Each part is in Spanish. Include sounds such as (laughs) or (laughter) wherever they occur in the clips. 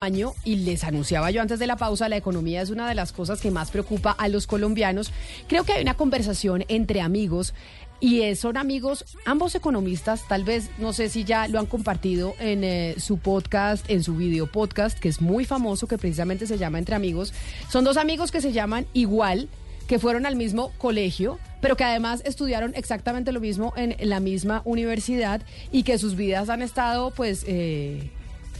año y les anunciaba yo antes de la pausa, la economía es una de las cosas que más preocupa a los colombianos. Creo que hay una conversación entre amigos y son amigos, ambos economistas, tal vez, no sé si ya lo han compartido en eh, su podcast, en su video podcast, que es muy famoso, que precisamente se llama Entre Amigos. Son dos amigos que se llaman igual, que fueron al mismo colegio, pero que además estudiaron exactamente lo mismo en la misma universidad y que sus vidas han estado, pues... Eh,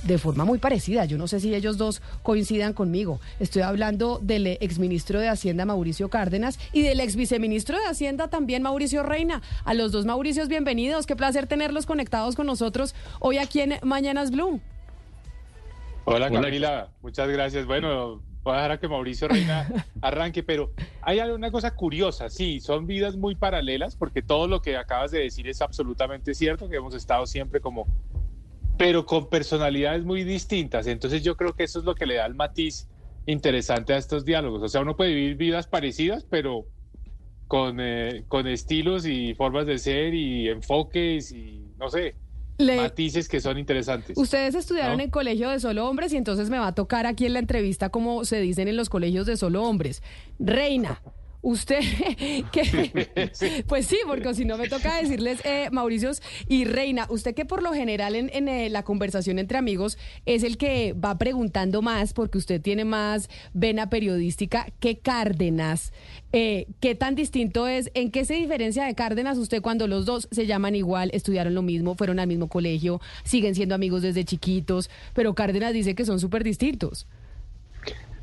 de forma muy parecida. Yo no sé si ellos dos coincidan conmigo. Estoy hablando del exministro de Hacienda Mauricio Cárdenas y del ex viceministro de Hacienda también Mauricio Reina. A los dos Mauricios, bienvenidos. Qué placer tenerlos conectados con nosotros hoy aquí en Mañanas Blue. Hola Camila, muchas gracias. Bueno, voy a dejar a que Mauricio Reina (laughs) arranque, pero hay una cosa curiosa, sí, son vidas muy paralelas porque todo lo que acabas de decir es absolutamente cierto, que hemos estado siempre como pero con personalidades muy distintas. Entonces yo creo que eso es lo que le da el matiz interesante a estos diálogos. O sea, uno puede vivir vidas parecidas, pero con, eh, con estilos y formas de ser y enfoques y no sé. matices que son interesantes. Ustedes estudiaron en colegio de solo hombres y entonces me va a tocar aquí en la entrevista como se dicen en los colegios de solo hombres. Reina, Usted, (laughs) que, pues sí, porque si no me toca decirles, eh, Mauricios y Reina, usted que por lo general en, eh, la conversación entre amigos es el que va preguntando más, porque usted tiene más vena periodística que Cárdenas. Eh, ¿Qué tan distinto es? ¿En qué se diferencia de Cárdenas usted cuando los dos se llaman igual, estudiaron lo mismo, fueron al mismo colegio, siguen siendo amigos desde chiquitos, pero Cárdenas dice que son súper distintos?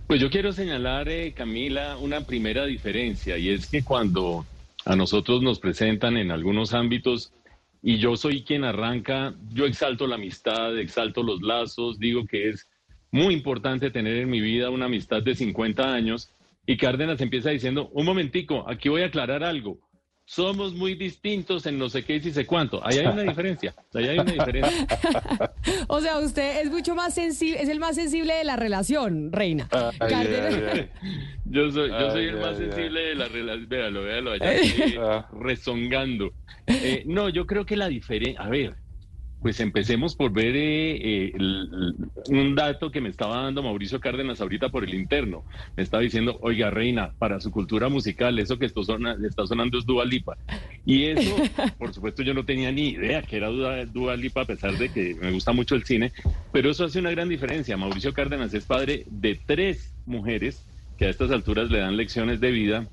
Pues yo quiero señalar, eh, Camila, una primera diferencia y es que cuando a nosotros nos presentan en algunos ámbitos y yo soy quien arranca, yo exalto la amistad, exalto los lazos, digo que es muy importante tener en mi vida una amistad de 50 años y Cárdenas empieza diciendo, un momentico, aquí voy a aclarar algo somos muy distintos en no sé qué y sé cuánto. Ahí hay una diferencia. Ahí hay una diferencia. (laughs) o sea, usted es mucho más sensible, es el más sensible de la relación, Reina. yo soy, yo soy el más sensible de la relación. Véalo, véalo allá, ah. rezongando. Eh, no, yo creo que la diferencia, a ver, pues empecemos por ver eh, eh, un dato que me estaba dando Mauricio Cárdenas ahorita por el interno. Me estaba diciendo, oiga, Reina, para su cultura musical, eso que está, está sonando es Dua Lipa. Y eso, (laughs) por supuesto, yo no tenía ni idea que era Dua Lipa, a pesar de que me gusta mucho el cine, pero eso hace una gran diferencia. Mauricio Cárdenas es padre de tres mujeres que a estas alturas le dan lecciones de vida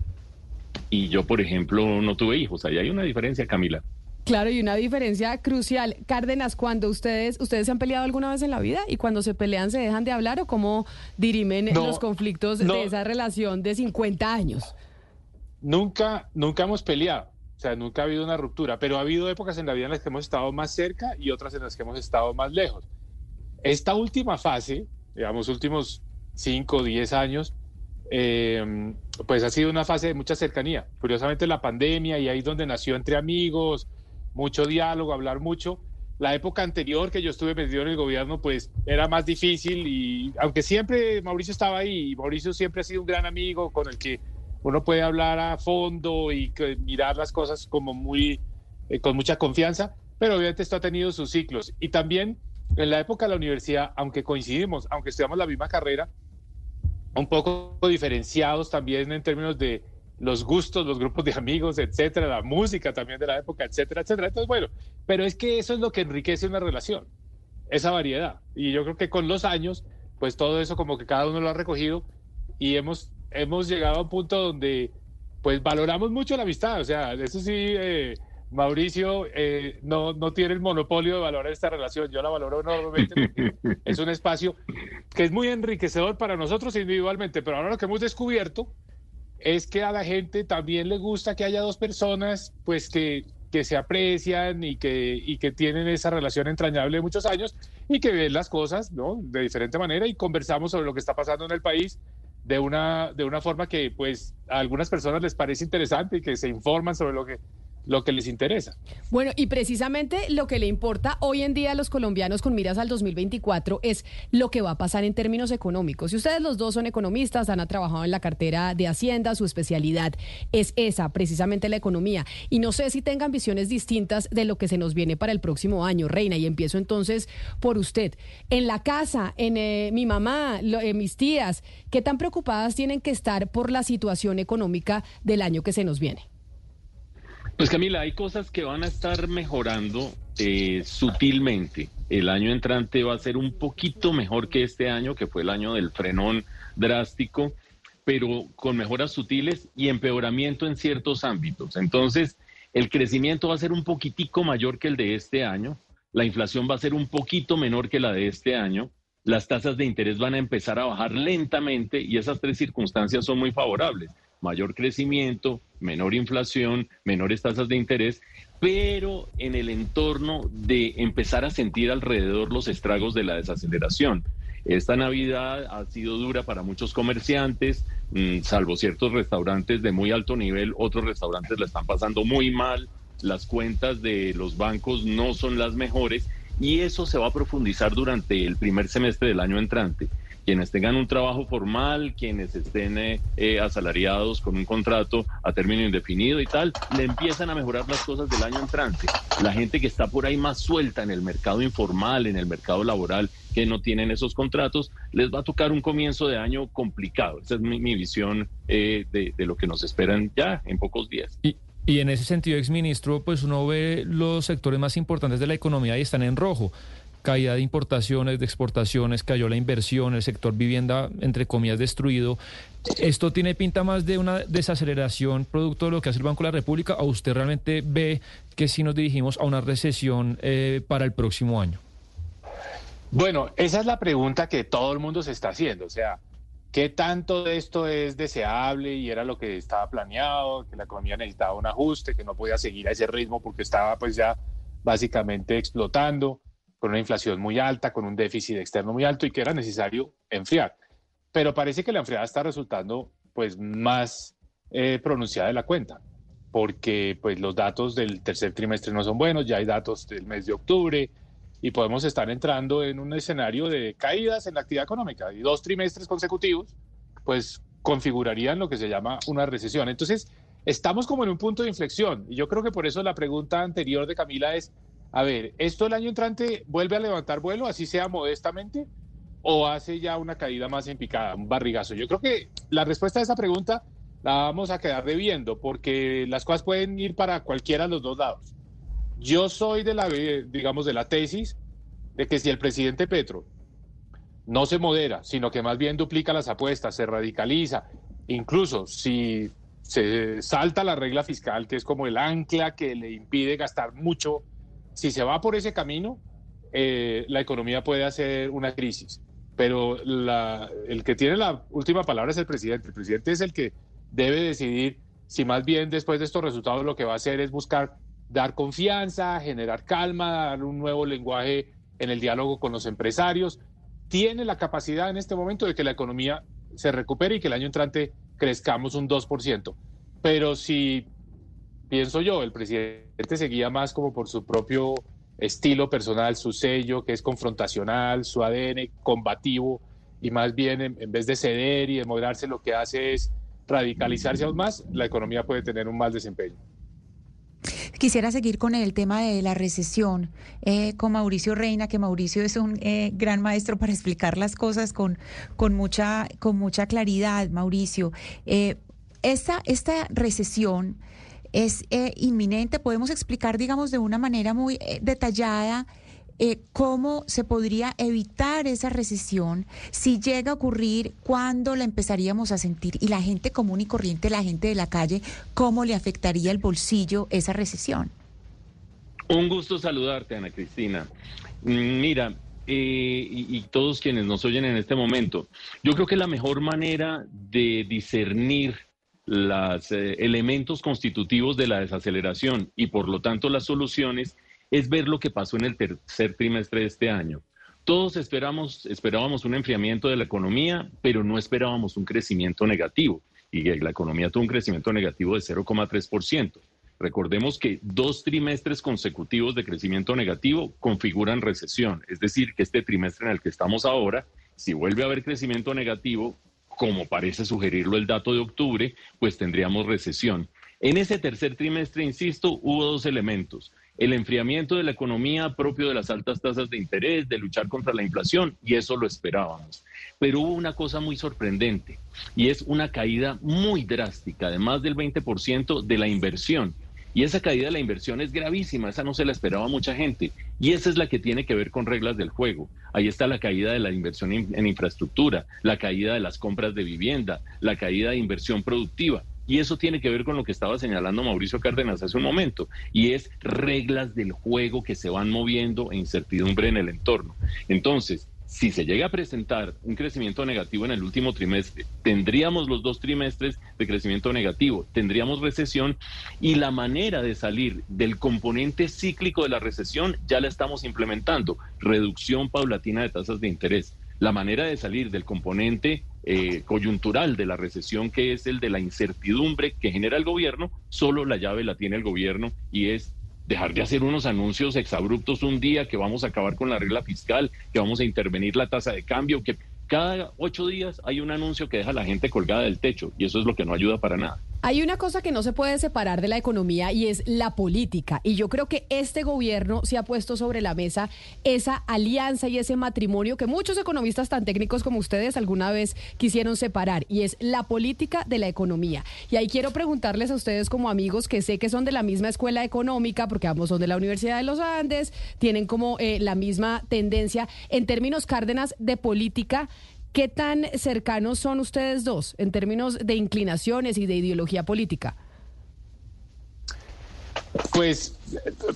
y yo, por ejemplo, no tuve hijos. Ahí hay una diferencia, Camila. Claro, y una diferencia crucial. Cárdenas, cuando ustedes, ¿ustedes se han peleado alguna vez en la vida? ¿Y cuando se pelean se dejan de hablar o cómo dirimen los conflictos de esa relación de 50 años? Nunca, nunca hemos peleado. O sea, nunca ha habido una ruptura, pero ha habido épocas en la vida en las que hemos estado más cerca y otras en las que hemos estado más lejos. Esta última fase, digamos, últimos 5 o 10 años, eh, pues ha sido una fase de mucha cercanía. Curiosamente la pandemia y ahí donde nació entre amigos, mucho diálogo, hablar mucho. La época anterior que yo estuve metido en el gobierno, pues era más difícil y aunque siempre Mauricio estaba ahí, Mauricio siempre ha sido un gran amigo con el que uno puede hablar a fondo y mirar las cosas como muy, eh, con mucha confianza, pero obviamente esto ha tenido sus ciclos. Y también en la época de la universidad, aunque coincidimos, aunque estudiamos la misma carrera, un poco diferenciados también en términos de los gustos, los grupos de amigos, etcétera, la música también de la época, etcétera, etcétera. Entonces, bueno, pero es que eso es lo que enriquece una relación, esa variedad. Y yo creo que con los años, pues todo eso como que cada uno lo ha recogido y hemos, hemos llegado a un punto donde pues valoramos mucho la amistad. O sea, eso sí, eh, Mauricio eh, no, no tiene el monopolio de valorar esta relación. Yo la valoro enormemente porque (laughs) es un espacio que es muy enriquecedor para nosotros individualmente, pero ahora lo que hemos descubierto es que a la gente también le gusta que haya dos personas pues que, que se aprecian y que, y que tienen esa relación entrañable de muchos años y que ven las cosas ¿no? de diferente manera y conversamos sobre lo que está pasando en el país de una, de una forma que pues a algunas personas les parece interesante y que se informan sobre lo que lo que les interesa. Bueno, y precisamente lo que le importa hoy en día a los colombianos con miras al 2024 es lo que va a pasar en términos económicos. Si ustedes los dos son economistas, han trabajado en la cartera de Hacienda, su especialidad es esa, precisamente la economía. Y no sé si tengan visiones distintas de lo que se nos viene para el próximo año, Reina. Y empiezo entonces por usted. En la casa, en eh, mi mamá, en mis tías, ¿qué tan preocupadas tienen que estar por la situación económica del año que se nos viene? Pues Camila, hay cosas que van a estar mejorando eh, sutilmente. El año entrante va a ser un poquito mejor que este año, que fue el año del frenón drástico, pero con mejoras sutiles y empeoramiento en ciertos ámbitos. Entonces, el crecimiento va a ser un poquitico mayor que el de este año, la inflación va a ser un poquito menor que la de este año, las tasas de interés van a empezar a bajar lentamente y esas tres circunstancias son muy favorables mayor crecimiento, menor inflación, menores tasas de interés, pero en el entorno de empezar a sentir alrededor los estragos de la desaceleración. Esta Navidad ha sido dura para muchos comerciantes, mm, salvo ciertos restaurantes de muy alto nivel, otros restaurantes la están pasando muy mal, las cuentas de los bancos no son las mejores y eso se va a profundizar durante el primer semestre del año entrante quienes tengan un trabajo formal, quienes estén eh, eh, asalariados con un contrato a término indefinido y tal, le empiezan a mejorar las cosas del año entrante. La gente que está por ahí más suelta en el mercado informal, en el mercado laboral, que no tienen esos contratos, les va a tocar un comienzo de año complicado. Esa es mi, visión eh, de, de, lo que nos esperan ya en pocos días. Y, y en ese sentido, exministro, pues uno ve los sectores más importantes de la economía y están en rojo caída de importaciones, de exportaciones, cayó la inversión, el sector vivienda, entre comillas, destruido. ¿Esto tiene pinta más de una desaceleración producto de lo que hace el Banco de la República o usted realmente ve que si nos dirigimos a una recesión eh, para el próximo año? Bueno, esa es la pregunta que todo el mundo se está haciendo. O sea, ¿qué tanto de esto es deseable y era lo que estaba planeado, que la economía necesitaba un ajuste, que no podía seguir a ese ritmo porque estaba pues ya básicamente explotando? Con una inflación muy alta, con un déficit externo muy alto y que era necesario enfriar. Pero parece que la enfriada está resultando pues más eh, pronunciada de la cuenta, porque pues los datos del tercer trimestre no son buenos, ya hay datos del mes de octubre y podemos estar entrando en un escenario de caídas en la actividad económica y dos trimestres consecutivos pues configurarían lo que se llama una recesión. Entonces, estamos como en un punto de inflexión y yo creo que por eso la pregunta anterior de Camila es a ver, ¿esto el año entrante vuelve a levantar vuelo, así sea modestamente, o hace ya una caída más en picada, un barrigazo? Yo creo que la respuesta a esa pregunta la vamos a quedar debiendo, porque las cosas pueden ir para cualquiera de los dos lados. Yo soy de la, digamos, de la tesis de que si el presidente Petro no se modera, sino que más bien duplica las apuestas, se radicaliza, incluso si se salta la regla fiscal, que es como el ancla que le impide gastar mucho si se va por ese camino, eh, la economía puede hacer una crisis. Pero el que tiene la última palabra es el presidente. El presidente es el que debe decidir si más bien después de estos resultados lo que va a hacer es buscar dar confianza, generar calma, dar un nuevo lenguaje en el diálogo con los empresarios. Tiene la capacidad en este momento de que la economía se recupere y que el año entrante crezcamos un 2%. Pero si pienso yo, el presidente seguía más como por su propio estilo personal, su sello, que es confrontacional, su ADN combativo, y más bien en, vez de ceder y demorarse, lo que hace es radicalizarse aún más, la economía puede tener un mal desempeño. Quisiera seguir con el tema de la recesión eh, con Mauricio Reina, que Mauricio es un eh, gran maestro para explicar las cosas con, con, mucha, con mucha claridad, Mauricio. Eh, esta, esta recesión es eh, inminente. Podemos explicar, digamos, de una manera muy eh, detallada eh, cómo se podría evitar esa recesión si llega a ocurrir, cuándo la empezaríamos a sentir y la gente común y corriente, la gente de la calle, cómo le afectaría el bolsillo esa recesión. Un gusto saludarte, Ana Cristina. Mm, mira, y, y, todos quienes nos oyen en este momento, yo creo que la mejor manera de discernir los eh, elementos constitutivos de la desaceleración y por lo tanto las soluciones es ver lo que pasó en el tercer trimestre de este año. Todos esperamos, esperábamos un enfriamiento de la economía, pero no esperábamos un crecimiento negativo. Y la economía tuvo un crecimiento negativo de 0,3%. Recordemos que dos trimestres consecutivos de crecimiento negativo configuran recesión, es decir, que este trimestre en el que estamos ahora, si vuelve a haber crecimiento negativo, como parece sugerirlo el dato de octubre, pues tendríamos recesión. En ese tercer trimestre, insisto, hubo dos elementos. El enfriamiento de la economía propio de las altas tasas de interés, de luchar contra la inflación, y eso lo esperábamos. Pero hubo una cosa muy sorprendente, y es una caída muy drástica, de más del 20% de la inversión. Y esa caída de la inversión es gravísima, esa no se la esperaba mucha gente. Y esa es la que tiene que ver con reglas del juego. Ahí está la caída de la inversión en infraestructura, la caída de las compras de vivienda, la caída de inversión productiva. Y eso tiene que ver con lo que estaba señalando Mauricio Cárdenas hace un momento, y es reglas del juego que se van moviendo e incertidumbre en el entorno. Entonces, si se llega a presentar un crecimiento negativo en el último trimestre, tendríamos los dos trimestres de crecimiento negativo, tendríamos recesión y la manera de salir del componente cíclico de la recesión ya la estamos implementando, reducción paulatina de tasas de interés. La manera de salir del componente eh, coyuntural de la recesión, que es el de la incertidumbre que genera el gobierno, solo la llave la tiene el gobierno y es dejar de hacer unos anuncios exabruptos un día que vamos a acabar con la regla fiscal, que vamos a intervenir la tasa de cambio, que cada ocho días hay un anuncio que deja a la gente colgada del techo y eso es lo que no ayuda para nada. Hay una cosa que no se puede separar de la economía y es la política. Y yo creo que este gobierno se ha puesto sobre la mesa esa alianza y ese matrimonio que muchos economistas tan técnicos como ustedes alguna vez quisieron separar. Y es la política de la economía. Y ahí quiero preguntarles a ustedes como amigos que sé que son de la misma escuela económica, porque ambos son de la Universidad de los Andes, tienen como eh, la misma tendencia en términos Cárdenas de política. ¿Qué tan cercanos son ustedes dos en términos de inclinaciones y de ideología política? Pues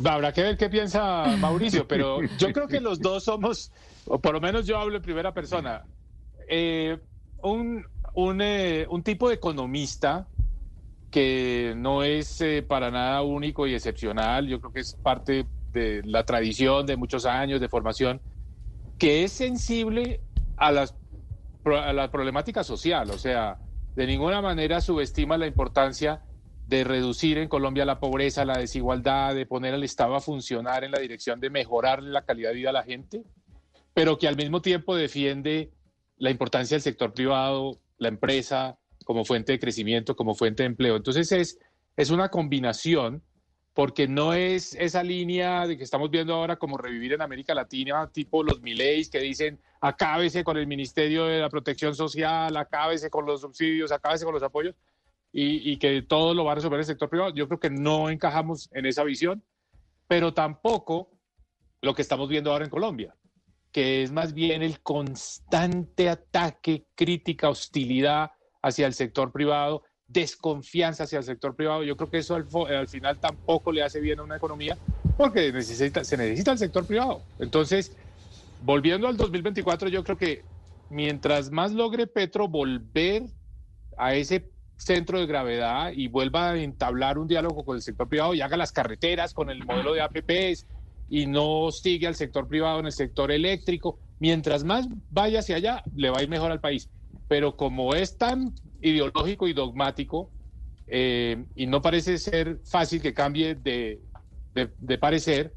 habrá que ver qué piensa Mauricio, (laughs) pero yo creo que los dos somos, o por lo menos yo hablo en primera persona, eh, un, eh, un, tipo de economista que no es eh, para nada único y excepcional, yo creo que es parte de la tradición de muchos años de formación, que es sensible a las la problemática social, o sea, de ninguna manera subestima la importancia de reducir en Colombia la pobreza, la desigualdad, de poner al Estado a funcionar en la dirección de mejorar la calidad de vida a la gente, pero que al mismo tiempo defiende la importancia del sector privado, la empresa como fuente de crecimiento, como fuente de empleo. Entonces es, es una combinación porque no es esa línea de que estamos viendo ahora como revivir en América Latina, tipo los Mileis que dicen acábese con el Ministerio de la Protección Social, acábese con los subsidios, acábese con los apoyos y, que todo lo va a resolver el sector privado. Yo creo que no encajamos en esa visión, pero tampoco lo que estamos viendo ahora en Colombia, que es más bien el constante ataque, crítica, hostilidad hacia el sector privado desconfianza hacia el sector privado. Yo creo que eso al, final tampoco le hace bien a una economía porque se necesita el sector privado. Entonces, volviendo al 2024, yo creo que mientras más logre Petro volver a ese centro de gravedad y vuelva a entablar un diálogo con el sector privado y haga las carreteras con el modelo de APPs y no sigue al sector privado en el sector eléctrico, mientras más vaya hacia allá, le va a ir mejor al país. Pero como es tan ideológico y dogmático eh, y no parece ser fácil que cambie de, de parecer,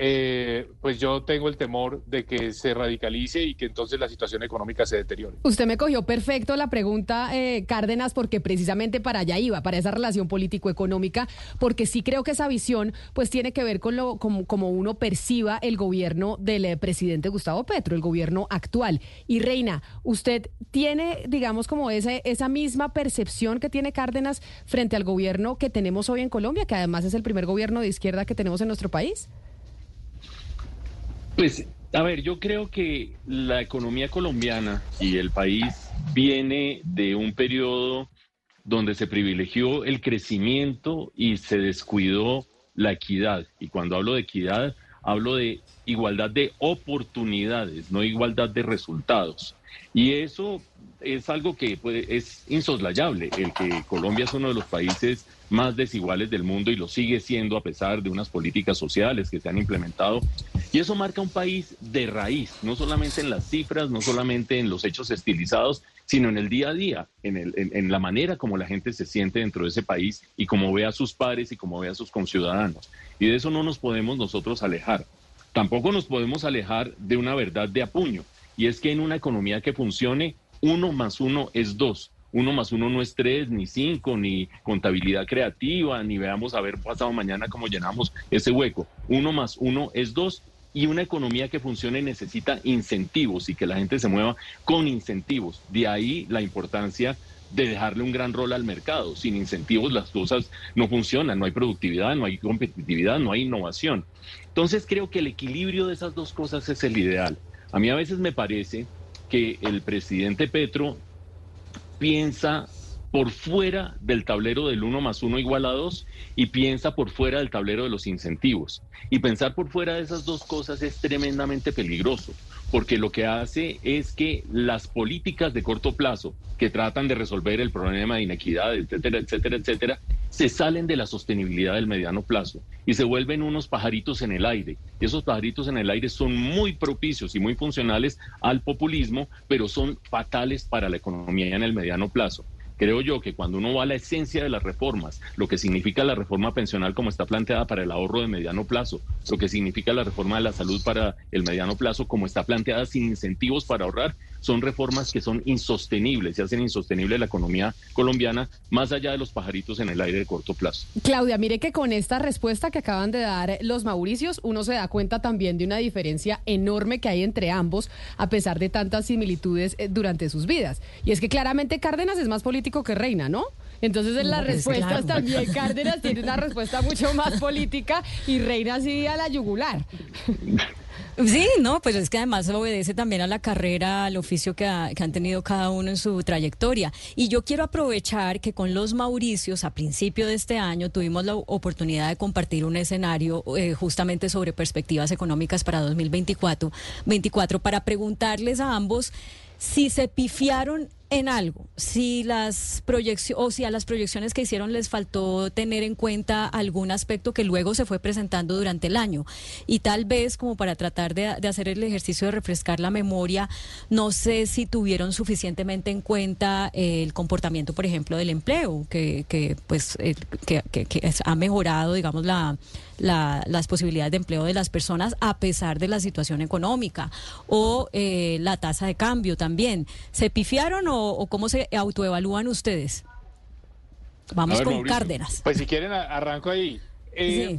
eh, pues yo tengo el temor de que se radicalice y que entonces la situación económica se deteriore. Usted me cogió perfecto la pregunta, eh, Cárdenas, porque precisamente para allá iba, para esa relación político-económica, porque sí creo que esa visión pues tiene que ver con lo como, como uno perciba el gobierno del eh, presidente Gustavo Petro, el gobierno actual. Y Reina, usted tiene, digamos, como ese, esa misma percepción que tiene Cárdenas frente al gobierno que tenemos hoy en Colombia, que además es el primer gobierno de izquierda que tenemos en nuestro país. Pues, a ver, yo creo que la economía colombiana y el país viene de un periodo donde se privilegió el crecimiento y se descuidó la equidad. Y cuando hablo de equidad, hablo de igualdad de oportunidades, no igualdad de resultados. Y eso es algo que es insoslayable, el que Colombia es uno de los países más desiguales del mundo y lo sigue siendo a pesar de unas políticas sociales que se han implementado. Y eso marca un país de raíz, no solamente en las cifras, no solamente en los hechos estilizados, sino en el día a día, en, el, en, la manera como la gente se siente dentro de ese país y como ve a sus padres y como ve a sus conciudadanos. Y de eso no nos podemos nosotros alejar. Tampoco nos podemos alejar de una verdad de apuño, y es que en una economía que funcione, uno más uno es dos. Uno más uno no es tres, ni cinco, ni contabilidad creativa, ni veamos a ver pasado mañana cómo llenamos ese hueco. Uno más uno es dos y una economía que funcione necesita incentivos y que la gente se mueva con incentivos. De ahí la importancia de dejarle un gran rol al mercado. Sin incentivos las cosas no funcionan, no hay productividad, no hay competitividad, no hay innovación. Entonces creo que el equilibrio de esas dos cosas es el ideal. A mí a veces me parece que el presidente Petro piensa por fuera del tablero del 1 más 1 igual a 2 y piensa por fuera del tablero de los incentivos. Y pensar por fuera de esas dos cosas es tremendamente peligroso, porque lo que hace es que las políticas de corto plazo que tratan de resolver el problema de inequidad, etcétera, etcétera, etcétera, se salen de la sostenibilidad del mediano plazo y se vuelven unos pajaritos en el aire. Y esos pajaritos en el aire son muy propicios y muy funcionales al populismo, pero son fatales para la economía en el mediano plazo. Creo yo que cuando uno va a la esencia de las reformas, lo que significa la reforma pensional como está planteada para el ahorro de mediano plazo, lo que significa la reforma de la salud para el mediano plazo como está planteada sin incentivos para ahorrar, son reformas que son insostenibles y hacen insostenible la economía colombiana más allá de los pajaritos en el aire de corto plazo. Claudia, mire que con esta respuesta que acaban de dar los Mauricios, uno se da cuenta también de una diferencia enorme que hay entre ambos, a pesar de tantas similitudes eh, durante sus vidas. Y es que claramente Cárdenas es más político que Reina, ¿no? Entonces en las pues, respuestas también Cárdenas tiene una respuesta mucho más política y Reina sí a la yugular. (laughs) Sí, no, pues es que además obedece también a la carrera, al oficio que, han tenido cada uno en su trayectoria. Y yo quiero aprovechar que con los Mauricios, a principio de este año, tuvimos la oportunidad de compartir un escenario eh, justamente sobre perspectivas económicas para 2024 24, para preguntarles a ambos si se pifiaron en algo, si las proyecciones o si a las proyecciones que hicieron les faltó tener en cuenta algún aspecto que luego se fue presentando durante el año y tal vez como para tratar de, hacer el ejercicio de refrescar la memoria, no sé si tuvieron suficientemente en cuenta el comportamiento, por ejemplo, del empleo, que, que pues eh, que, que ha mejorado, digamos, la las posibilidades de empleo de las personas a pesar de la situación económica o eh, la tasa de cambio también. ¿Se pifiaron o, cómo se autoevalúan ustedes? Vamos con Cárdenas. Pues si quieren arranco ahí. Eh,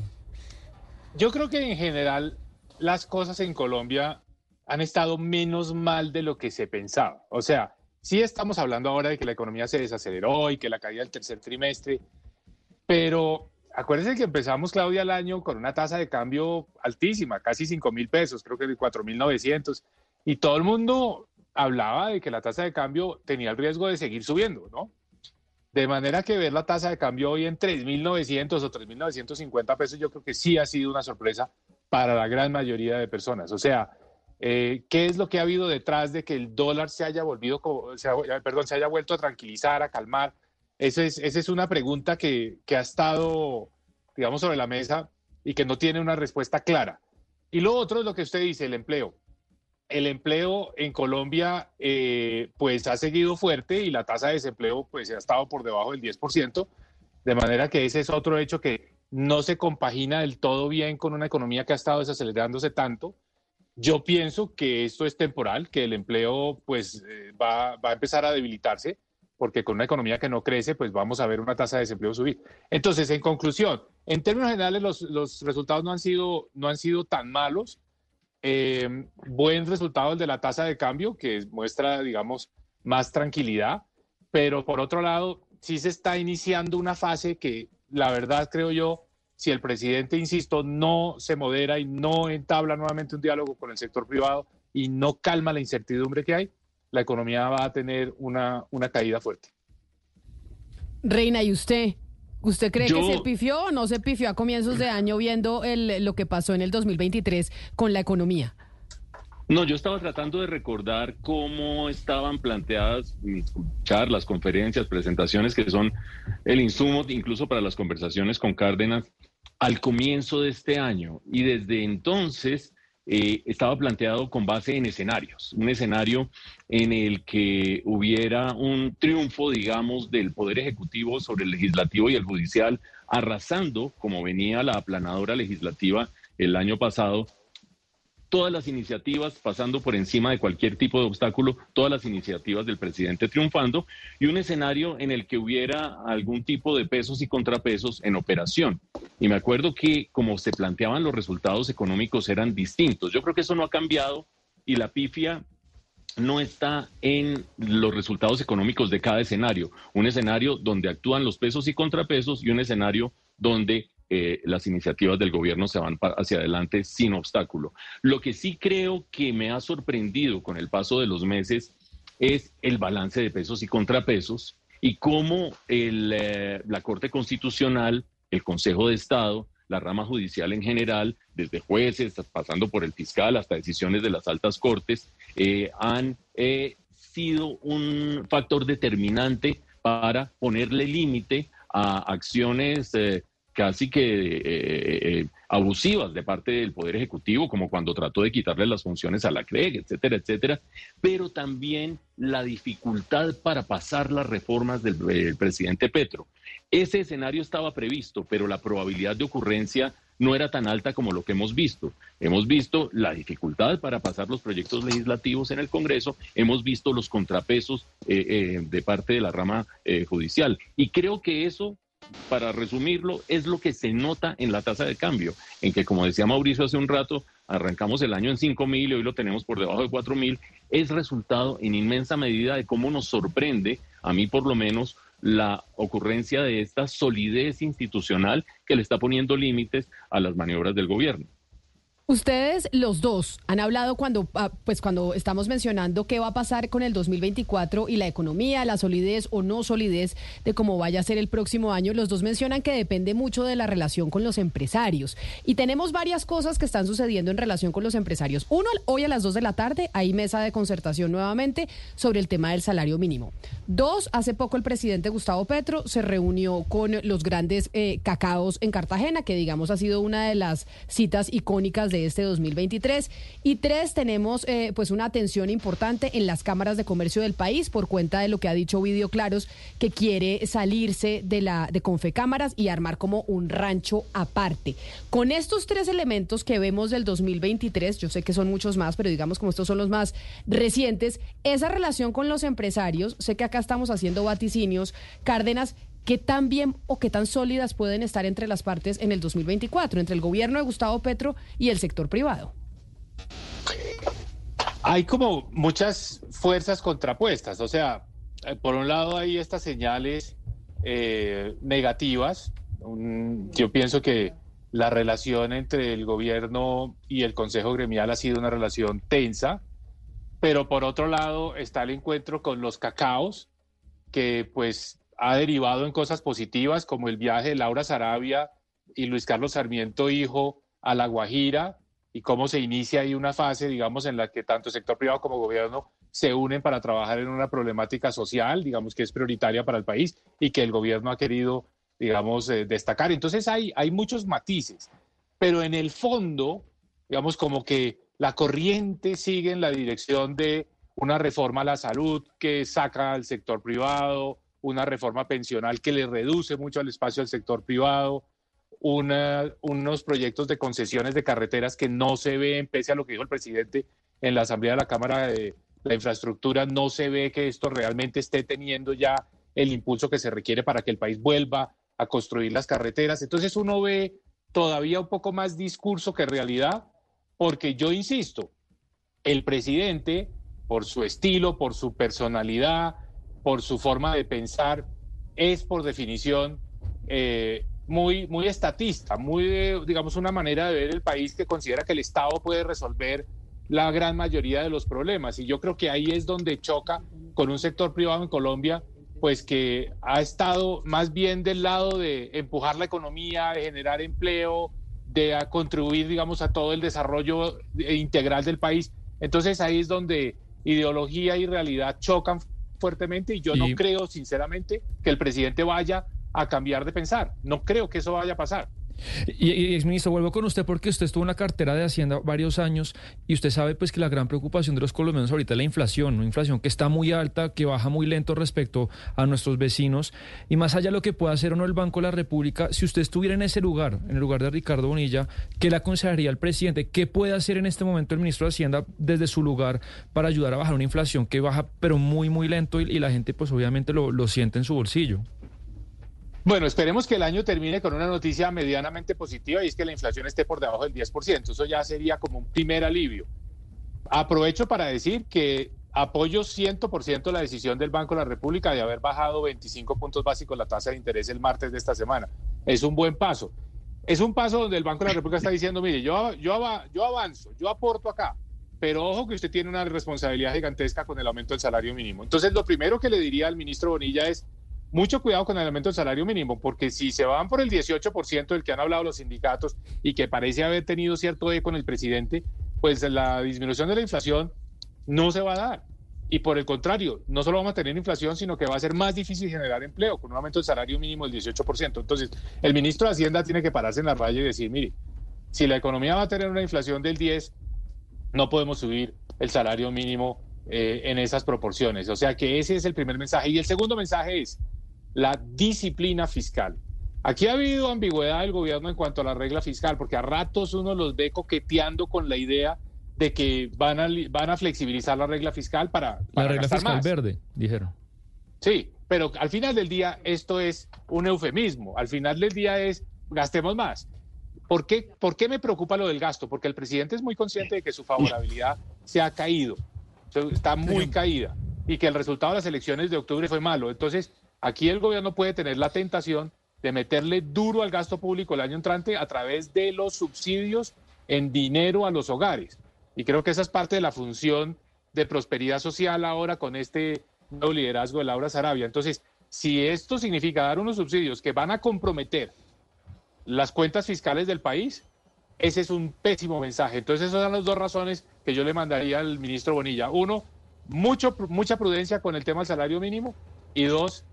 yo creo que en general las cosas en Colombia han estado menos mal de lo que se pensaba. O sea, sí estamos hablando ahora de que la economía se desaceleró y que la caída del tercer trimestre, pero Acuérdense que empezamos, Claudia, el año con una tasa de cambio altísima, casi 5 mil pesos, creo que de 4 mil 900, y todo el mundo hablaba de que la tasa de cambio tenía el riesgo de seguir subiendo, ¿no? De manera que ver la tasa de cambio hoy en 3.900 o 3.950 pesos, yo creo que sí ha sido una sorpresa para la gran mayoría de personas. O sea, eh, ¿qué es lo que ha habido detrás de que el dólar se haya volvido, perdón, se haya vuelto a tranquilizar, a calmar? Esa es, esa es una pregunta que, que ha estado, digamos, sobre la mesa y que no tiene una respuesta clara. Y lo otro es lo que usted dice, el empleo. El empleo en Colombia eh, pues ha seguido fuerte y la tasa de desempleo pues ha estado por debajo del 10%, de manera que ese es otro hecho que no se compagina del todo bien con una economía que ha estado desacelerándose tanto. Yo pienso que esto es temporal, que el empleo pues eh, va, va a empezar a debilitarse porque con una economía que no crece, pues vamos a ver una tasa de desempleo subir. Entonces, en conclusión, en términos generales, los, resultados no han, sido, no han sido tan malos. Eh, buen resultado el de la tasa de cambio, que muestra, digamos, más tranquilidad, pero por otro lado, sí se está iniciando una fase que, la verdad, creo yo, si el presidente, insisto, no se modera y no entabla nuevamente un diálogo con el sector privado y no calma la incertidumbre que hay, la economía va a tener una, una caída fuerte. Reina, ¿y usted? ¿Usted cree que se pifió o no se pifió a comienzos de año viendo el, lo que pasó en el 2023 con la economía? No, yo estaba tratando de recordar cómo estaban planteadas mis charlas, conferencias, presentaciones, que son el insumo incluso para las conversaciones con Cárdenas al comienzo de este año. Y desde entonces eh, estaba planteado con base en escenarios, un escenario en el que hubiera un triunfo, digamos, del Poder Ejecutivo sobre el Legislativo y el Judicial, arrasando, como venía la aplanadora legislativa el año pasado, todas las iniciativas pasando por encima de cualquier tipo de obstáculo, todas las iniciativas del presidente triunfando y un escenario en el que hubiera algún tipo de pesos y contrapesos en operación. Y me acuerdo que como se planteaban los resultados económicos eran distintos. Yo creo que eso no ha cambiado y la pifia no está en los resultados económicos de cada escenario. Un escenario donde actúan los pesos y contrapesos y un escenario donde eh, las iniciativas del gobierno se van hacia adelante sin obstáculo. Lo que sí creo que me ha sorprendido con el paso de los meses es el balance de pesos y contrapesos y cómo eh, la Corte Constitucional, el Consejo de Estado, la rama judicial en general, desde jueces, pasando por el fiscal hasta decisiones de las altas cortes, eh, han sido un factor determinante para ponerle límite a acciones casi que eh, eh, eh, abusivas de parte del Poder Ejecutivo, como cuando trató de quitarle las funciones a la CREG, etcétera, etcétera, pero también la dificultad para pasar las reformas del, presidente Petro. Ese escenario estaba previsto, pero la probabilidad de ocurrencia no era tan alta como lo que hemos visto. Hemos visto la dificultad para pasar los proyectos legislativos en el Congreso, hemos visto los contrapesos de parte de la rama judicial. Y creo que eso para resumirlo, es lo que se nota en la tasa de cambio, en que, como decía Mauricio hace un rato, arrancamos el año en 5 mil y hoy lo tenemos por debajo de 4 mil, es resultado en inmensa medida de cómo nos sorprende, a mí por lo menos, la ocurrencia de esta solidez institucional que le está poniendo límites a las maniobras del gobierno. Ustedes los dos han hablado cuando ah, pues cuando estamos mencionando qué va a pasar con el 2024 y la economía, la solidez o no solidez de cómo vaya a ser el próximo año. Los dos mencionan que depende mucho de la relación con los empresarios y tenemos varias cosas que están sucediendo en relación con los empresarios. Uno, hoy a las dos de la tarde hay mesa de concertación nuevamente sobre el tema del salario mínimo. Dos, hace poco el presidente Gustavo Petro se reunió con los grandes eh, cacaos en Cartagena, que digamos ha sido una de las citas icónicas de este 2023. Y tres, tenemos eh, pues una atención importante en las cámaras de comercio del país por cuenta de lo que ha dicho Video Claros, que quiere salirse de la de Confecámaras y armar como un rancho aparte. Con estos tres elementos que vemos del 2023, yo sé que son muchos más, pero digamos como estos son los más recientes, esa relación con los empresarios, sé que acá estamos haciendo vaticinios, Cárdenas, ¿Qué tan bien o qué tan sólidas pueden estar entre las partes en el 2024, entre el gobierno de Gustavo Petro y el sector privado? Hay como muchas fuerzas contrapuestas, o sea, eh, por un lado hay estas señales eh, negativas. yo pienso que la relación entre el gobierno y el Consejo Gremial ha sido una relación tensa, pero por otro lado está el encuentro con los cacaos, que pues ha derivado en cosas positivas como el viaje de Laura Sarabia y Luis Carlos Sarmiento, hijo, a La Guajira y cómo se inicia ahí una fase, digamos, en la que tanto sector privado como gobierno se unen para trabajar en una problemática social, digamos, que es prioritaria para el país y que el gobierno ha querido, digamos, eh, destacar. Entonces hay, hay muchos matices, pero en el fondo, digamos, como que la corriente sigue en la dirección de una reforma a la salud que saca al sector privado, una reforma pensional que le reduce mucho al espacio del sector privado, unos proyectos de concesiones de carreteras que no se ven, pese a lo que dijo el presidente en la Asamblea de la Cámara de la Infraestructura, no se ve que esto realmente esté teniendo ya el impulso que se requiere para que el país vuelva a construir las carreteras. Entonces uno ve todavía un poco más discurso que realidad, porque yo insisto, el presidente, por su estilo, por su personalidad, por su forma de pensar, es por definición eh, muy, muy estatista, muy, digamos, una manera de ver el país que considera que el Estado puede resolver la gran mayoría de los problemas. Y yo creo que ahí es donde choca con un sector privado en Colombia, pues que ha estado más bien del lado de empujar la economía, de generar empleo, de contribuir, digamos, a todo el desarrollo integral del país, Entonces ahí es donde ideología y realidad chocan fuertemente y yo no creo sinceramente que el presidente vaya a cambiar de pensar. No creo que eso vaya a pasar. Y, y ministro, vuelvo con usted porque usted estuvo en la cartera de Hacienda varios años y usted sabe pues que la gran preocupación de los colombianos ahorita es la inflación, una inflación que está muy alta, que baja muy lento respecto a nuestros vecinos y más allá de lo que pueda hacer o no el Banco de la República, si usted estuviera en ese lugar, en el lugar de Ricardo Bonilla, ¿qué le aconsejaría al presidente? ¿Qué puede hacer en este momento el ministro de Hacienda desde su lugar para ayudar a bajar una inflación que baja pero muy muy lento y, la gente pues obviamente lo, lo siente en su bolsillo? Bueno, esperemos que el año termine con una noticia medianamente positiva y es que la inflación esté por debajo del 10%. Eso ya sería como un primer alivio. Aprovecho para decir que apoyo 100% la decisión del Banco de la República de haber bajado 25 puntos básicos la tasa de interés el martes de esta semana. Es un buen paso. Es un paso donde el Banco de la República está diciendo, mire, yo, yo, yo avanzo, yo aporto acá, pero ojo que usted tiene una responsabilidad gigantesca con el aumento del salario mínimo. Entonces, lo primero que le diría al ministro Bonilla es, mucho cuidado con el aumento del salario mínimo, porque si se van por el 18% del que han hablado los sindicatos y que parece haber tenido cierto eco con el presidente, pues la disminución de la inflación no se va a dar. Y por el contrario, no solo vamos a tener inflación, sino que va a ser más difícil generar empleo con un aumento del salario mínimo del 18%. Entonces, el ministro de Hacienda tiene que pararse en la raya y decir, mire, si la economía va a tener una inflación del 10, no podemos subir el salario mínimo eh, en esas proporciones. O sea que ese es el primer mensaje. Y el segundo mensaje es, la disciplina fiscal. Aquí ha habido ambigüedad del gobierno en cuanto a la regla fiscal, porque a ratos uno los ve coqueteando con la idea de que van a, van a flexibilizar la regla fiscal para... la regla fiscal verde, dijeron. Sí, pero al final del día esto es un eufemismo. Al final del día es gastemos más. ¿Por qué, ¿Por qué me preocupa lo del gasto? Porque el presidente es muy consciente de que su favorabilidad se ha caído, está muy caída y que el resultado de las elecciones de octubre fue malo. Entonces, Aquí el gobierno puede tener la tentación de meterle duro al gasto público el año entrante a través de los subsidios en dinero a los hogares. Y creo que esa es parte de la función de prosperidad social ahora con este nuevo liderazgo de Laura Sarabia. Entonces, si esto significa dar unos subsidios que van a comprometer las cuentas fiscales del país, ese es un pésimo mensaje. Entonces, esas son las dos razones que yo le mandaría al ministro Bonilla. Uno, mucho, mucha prudencia con el tema del salario mínimo. Y dos,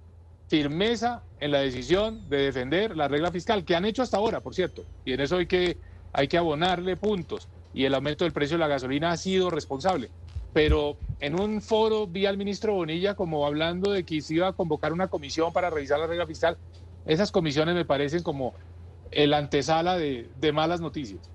firmeza en la decisión de defender la regla fiscal, que han hecho hasta ahora, por cierto, y en eso hay que, hay que abonarle puntos, y el aumento del precio de la gasolina ha sido responsable. Pero en un foro vi al ministro Bonilla como hablando de que se iba a convocar una comisión para revisar la regla fiscal. Esas comisiones me parecen como el antesala de, de malas noticias.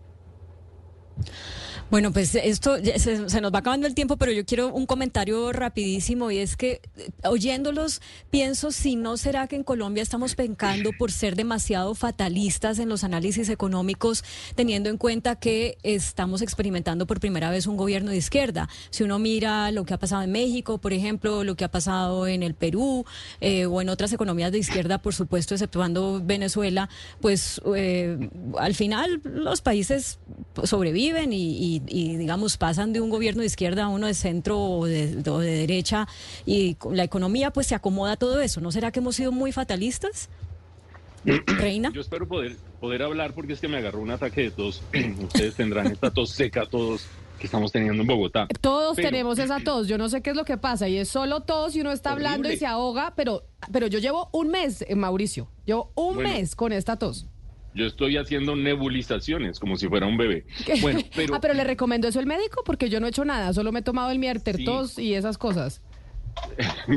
Bueno, pues esto se, nos va acabando el tiempo, pero yo quiero un comentario rapidísimo y es que eh, oyéndolos pienso si no será que en Colombia estamos pencando por ser demasiado fatalistas en los análisis económicos, teniendo en cuenta que estamos experimentando por primera vez un gobierno de izquierda. Si uno mira lo que ha pasado en México, por ejemplo, lo que ha pasado en el Perú eh, o en otras economías de izquierda, por supuesto, exceptuando Venezuela, pues eh, al final los países sobreviven y y, digamos, pasan de un gobierno de izquierda a uno de centro o de, derecha y la economía pues se acomoda a todo eso. ¿No será que hemos sido muy fatalistas? (clears throat) Reina. Yo espero poder, poder hablar porque es que me agarró un ataque de tos. (clears throat) Ustedes tendrán esta tos seca todos que estamos teniendo en Bogotá. Todos tenemos esa tos, yo no sé qué es lo que pasa y es solo tos y uno está hablando y se ahoga, pero, pero yo llevo un mes, eh, Mauricio, llevo un mes con esta tos. Yo estoy haciendo nebulizaciones como si fuera un bebé. Bueno, (laughs) pero... ah, pero le recomiendo eso el médico porque yo no he hecho nada, solo me he tomado el miertertos y esas cosas. (laughs)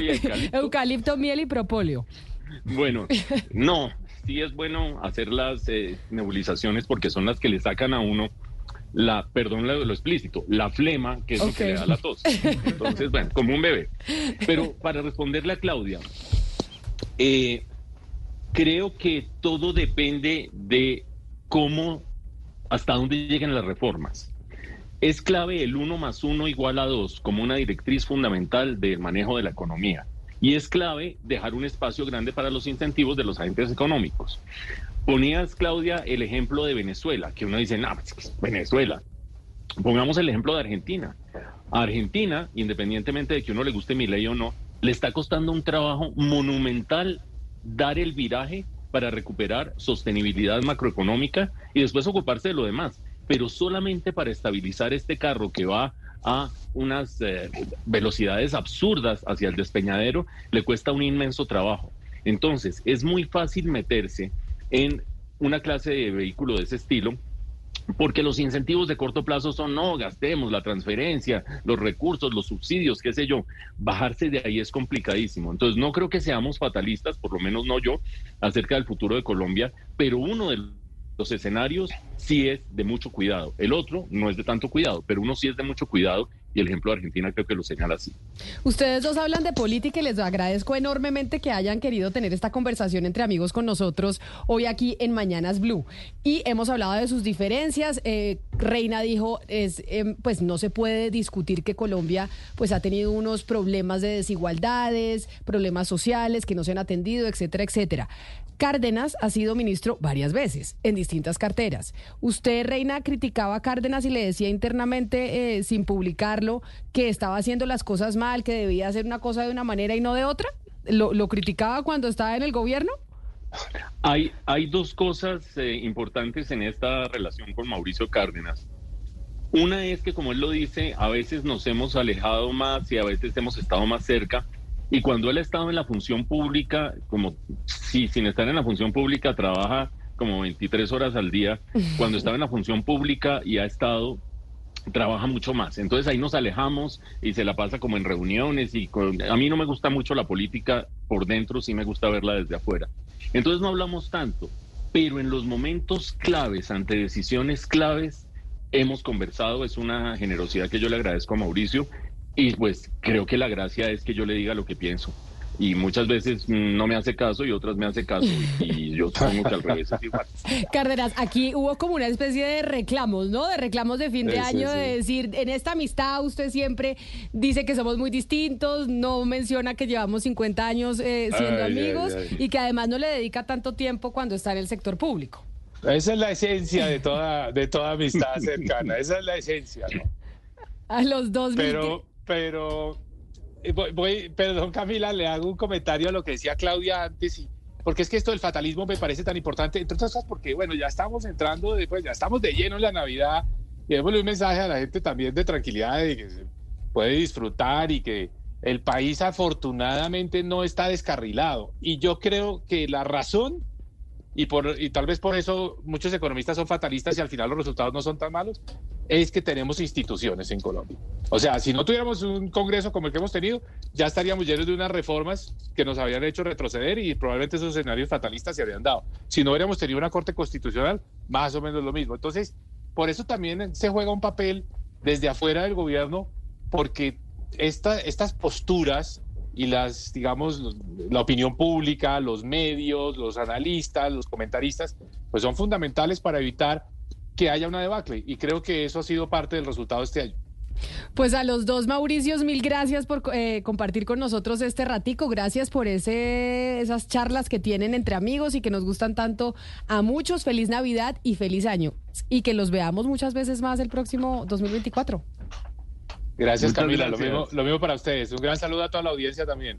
y eucalipto. Eucalipto, miel y propóleo. Bueno, (laughs) no, sí es bueno hacer las eh, nebulizaciones porque son las que le sacan a uno la, perdón lo, lo explícito, la flema, que es lo que le da la tos. Entonces, bueno, como un bebé. Pero para responderle a Claudia, eh, creo que todo depende de cómo, hasta dónde lleguen las reformas. Es clave el 1 más 1 igual a 2 como una directriz fundamental del manejo de la economía. Y es clave dejar un espacio grande para los incentivos de los agentes económicos. Ponías, Claudia, el ejemplo de Venezuela, que uno dice, no, pues, Venezuela. Pongamos el ejemplo de Argentina. A Argentina, independientemente de que uno le guste mi ley o no, le está costando un trabajo monumental dar el viraje para recuperar sostenibilidad macroeconómica y después ocuparse de lo demás. pero solamente para estabilizar este carro que va a unas eh, velocidades absurdas hacia el despeñadero, le cuesta un inmenso trabajo. Entonces, es muy fácil meterse en una clase de vehículo de ese estilo porque los incentivos de corto plazo son no, gastemos la transferencia, los recursos, los subsidios, qué sé yo. Bajarse de ahí es complicadísimo. Entonces no creo que seamos fatalistas, por lo menos no yo, acerca del futuro de Colombia, pero uno de los escenarios sí es de mucho cuidado. El otro no es de tanto cuidado, pero uno sí es de mucho cuidado y el ejemplo Argentina creo que lo señala así. Ustedes dos hablan de política y les agradezco enormemente que hayan querido tener esta conversación entre amigos con nosotros hoy aquí en Mañanas Blue. Y hemos hablado de sus diferencias. Eh, Reina dijo, es, em, pues no se puede discutir que Colombia pues ha tenido unos problemas de desigualdades, problemas sociales que no se han atendido, etcétera, etcétera. Cárdenas ha sido ministro varias veces en distintas carteras. Usted, Reina, criticaba a Cárdenas y le decía internamente, eh, sin publicarlo, que estaba haciendo las cosas mal, que debía hacer una cosa de una manera y no de otra. ¿Lo, criticaba cuando estaba en el gobierno? Hay, hay dos cosas eh, importantes en esta relación con Mauricio Cárdenas. Una es que, como él lo dice, a veces nos hemos alejado más y a veces hemos estado más cerca y cuando él ha estado en la función pública, como si sin estar en la función pública trabaja como 23 horas al día, (laughs) cuando estaba en la función pública y ha estado trabaja mucho más. Entonces ahí nos alejamos y se la pasa como en reuniones y a mí no me gusta mucho la política por dentro, sí me gusta verla desde afuera. Entonces no hablamos tanto, pero en los momentos claves, ante decisiones claves, hemos conversado, es una generosidad que yo le agradezco a Mauricio y pues creo que la gracia es que yo le diga lo que pienso. Y muchas veces no me hace caso y otras me hace caso. Y yo supongo que al revés es igual. (laughs) Cárdenas, aquí hubo como una especie de reclamos, ¿no? De reclamos de fin de año, de decir, en esta amistad usted siempre dice que somos muy distintos, no menciona que llevamos 50 años eh, siendo amigos y que además no le dedica tanto tiempo cuando está en el sector público. Esa es la esencia de toda, de toda amistad (laughs) cercana, esa es la esencia, ¿no? A los dos Pero pero eh, voy, perdón Camila, le hago un comentario a lo que decía Claudia antes y porque es que esto del fatalismo me parece tan importante, entre otras cosas porque bueno, ya estamos entrando, después ya estamos de lleno en la Navidad y démosle un mensaje a la gente también de tranquilidad, de que se puede disfrutar y que el país afortunadamente no está descarrilado. Y yo creo que la razón y, por, y tal vez por eso muchos economistas son fatalistas y al final los resultados no son tan malos, es que tenemos instituciones en Colombia. O sea, si no tuviéramos un Congreso como el que hemos tenido, ya estaríamos llenos de unas reformas que nos habían hecho retroceder y probablemente esos escenarios fatalistas se habrían dado. Si no hubiéramos tenido una Corte Constitucional, más o menos lo mismo. Entonces, por eso también se juega un papel desde afuera del gobierno, porque esta, estas posturas y las, digamos, la opinión pública, los medios, los analistas, los comentaristas, pues son fundamentales para evitar que haya una debacle. Y creo que eso ha sido parte del resultado de este año. Pues a los dos Mauricios, mil gracias por eh, compartir con nosotros este ratico. Gracias por ese, esas charlas que tienen entre amigos y que nos gustan tanto a muchos. Feliz Navidad y feliz año. Y que los veamos muchas veces más el próximo 2024. Gracias, Camila. Lo, mismo, lo mismo para ustedes. Un gran saludo a toda la audiencia también.